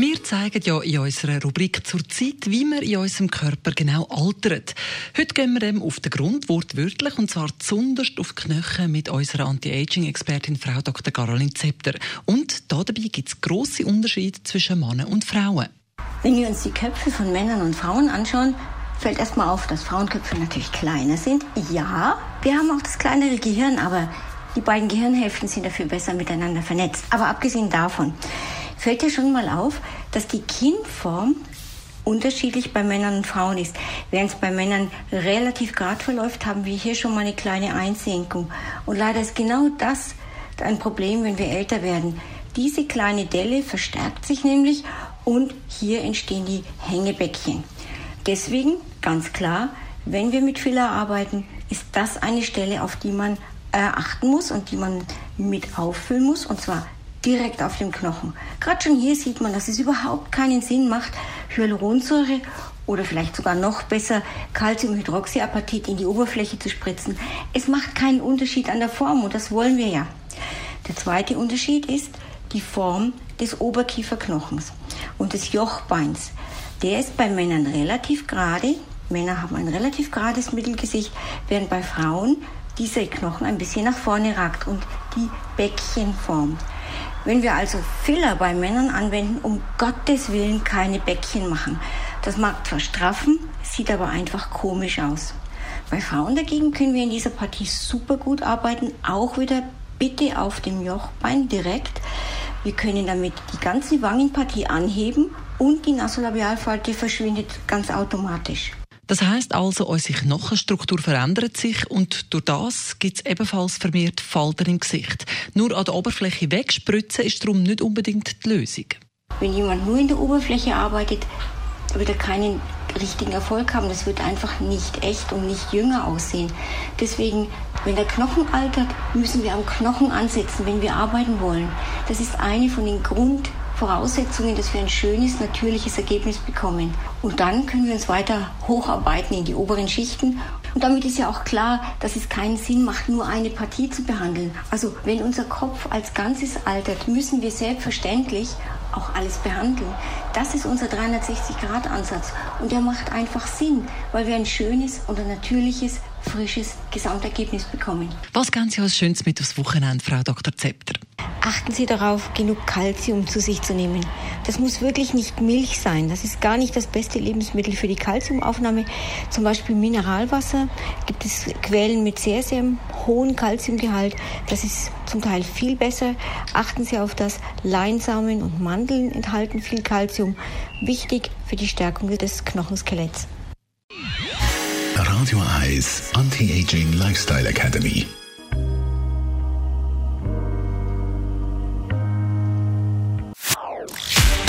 wir zeigen ja in unserer Rubrik zur Zeit, wie man in unserem Körper genau altert. Heute gehen wir dem auf den Grund, wortwörtlich, und zwar zunderst auf die Knochen mit unserer Anti-Aging-Expertin Frau Dr. Caroline Zepter. Und dabei gibt es grosse Unterschiede zwischen Männern und Frauen. Wenn wir uns die Köpfe von Männern und Frauen anschauen, fällt erstmal auf, dass Frauenköpfe natürlich kleiner sind. Ja, wir haben auch das kleinere Gehirn, aber die beiden Gehirnhälften sind dafür besser miteinander vernetzt. Aber abgesehen davon, fällt dir schon mal auf, dass die Kinnform unterschiedlich bei Männern und Frauen ist. Während es bei Männern relativ gerade verläuft, haben wir hier schon mal eine kleine Einsenkung. Und leider ist genau das ein Problem, wenn wir älter werden. Diese kleine Delle verstärkt sich nämlich und hier entstehen die Hängebäckchen. Deswegen ganz klar, wenn wir mit Filler arbeiten, ist das eine Stelle, auf die man äh, achten muss und die man mit auffüllen muss, und zwar direkt auf dem Knochen. Gerade schon hier sieht man, dass es überhaupt keinen Sinn macht, Hyaluronsäure oder vielleicht sogar noch besser Calciumhydroxyapatit in die Oberfläche zu spritzen. Es macht keinen Unterschied an der Form und das wollen wir ja. Der zweite Unterschied ist die Form des Oberkieferknochens und des Jochbeins. Der ist bei Männern relativ gerade. Männer haben ein relativ gerades Mittelgesicht, während bei Frauen dieser Knochen ein bisschen nach vorne ragt und die Bäckchen formt. Wenn wir also Filler bei Männern anwenden, um Gottes Willen keine Bäckchen machen. Das mag zwar straffen, sieht aber einfach komisch aus. Bei Frauen dagegen können wir in dieser Partie super gut arbeiten, auch wieder bitte auf dem Jochbein direkt. Wir können damit die ganze Wangenpartie anheben und die Nasolabialfalte verschwindet ganz automatisch. Das heißt also, unsere Knochenstruktur verändert sich und durch das gibt es ebenfalls vermehrt Falten im Gesicht. Nur an der Oberfläche wegspritzen ist darum nicht unbedingt die Lösung. Wenn jemand nur in der Oberfläche arbeitet, wird er keinen richtigen Erfolg haben. Das wird einfach nicht echt und nicht jünger aussehen. Deswegen, wenn der Knochen altert, müssen wir am Knochen ansetzen, wenn wir arbeiten wollen. Das ist eine von den Grund Voraussetzungen, dass wir ein schönes, natürliches Ergebnis bekommen. Und dann können wir uns weiter hocharbeiten in die oberen Schichten. Und damit ist ja auch klar, dass es keinen Sinn macht, nur eine Partie zu behandeln. Also wenn unser Kopf als Ganzes altert, müssen wir selbstverständlich auch alles behandeln. Das ist unser 360-Grad-Ansatz. Und der macht einfach Sinn, weil wir ein schönes und ein natürliches, frisches Gesamtergebnis bekommen. Was als Schönes mit aufs Wochenende, Frau Dr. Zepter? Achten Sie darauf, genug Kalzium zu sich zu nehmen. Das muss wirklich nicht Milch sein. Das ist gar nicht das beste Lebensmittel für die Kalziumaufnahme. Zum Beispiel Mineralwasser gibt es Quellen mit sehr, sehr hohem Kalziumgehalt. Das ist zum Teil viel besser. Achten Sie auf das. Leinsamen und Mandeln enthalten viel Kalzium. Wichtig für die Stärkung des Knochenskeletts. Radio Eyes Anti-Aging Lifestyle Academy.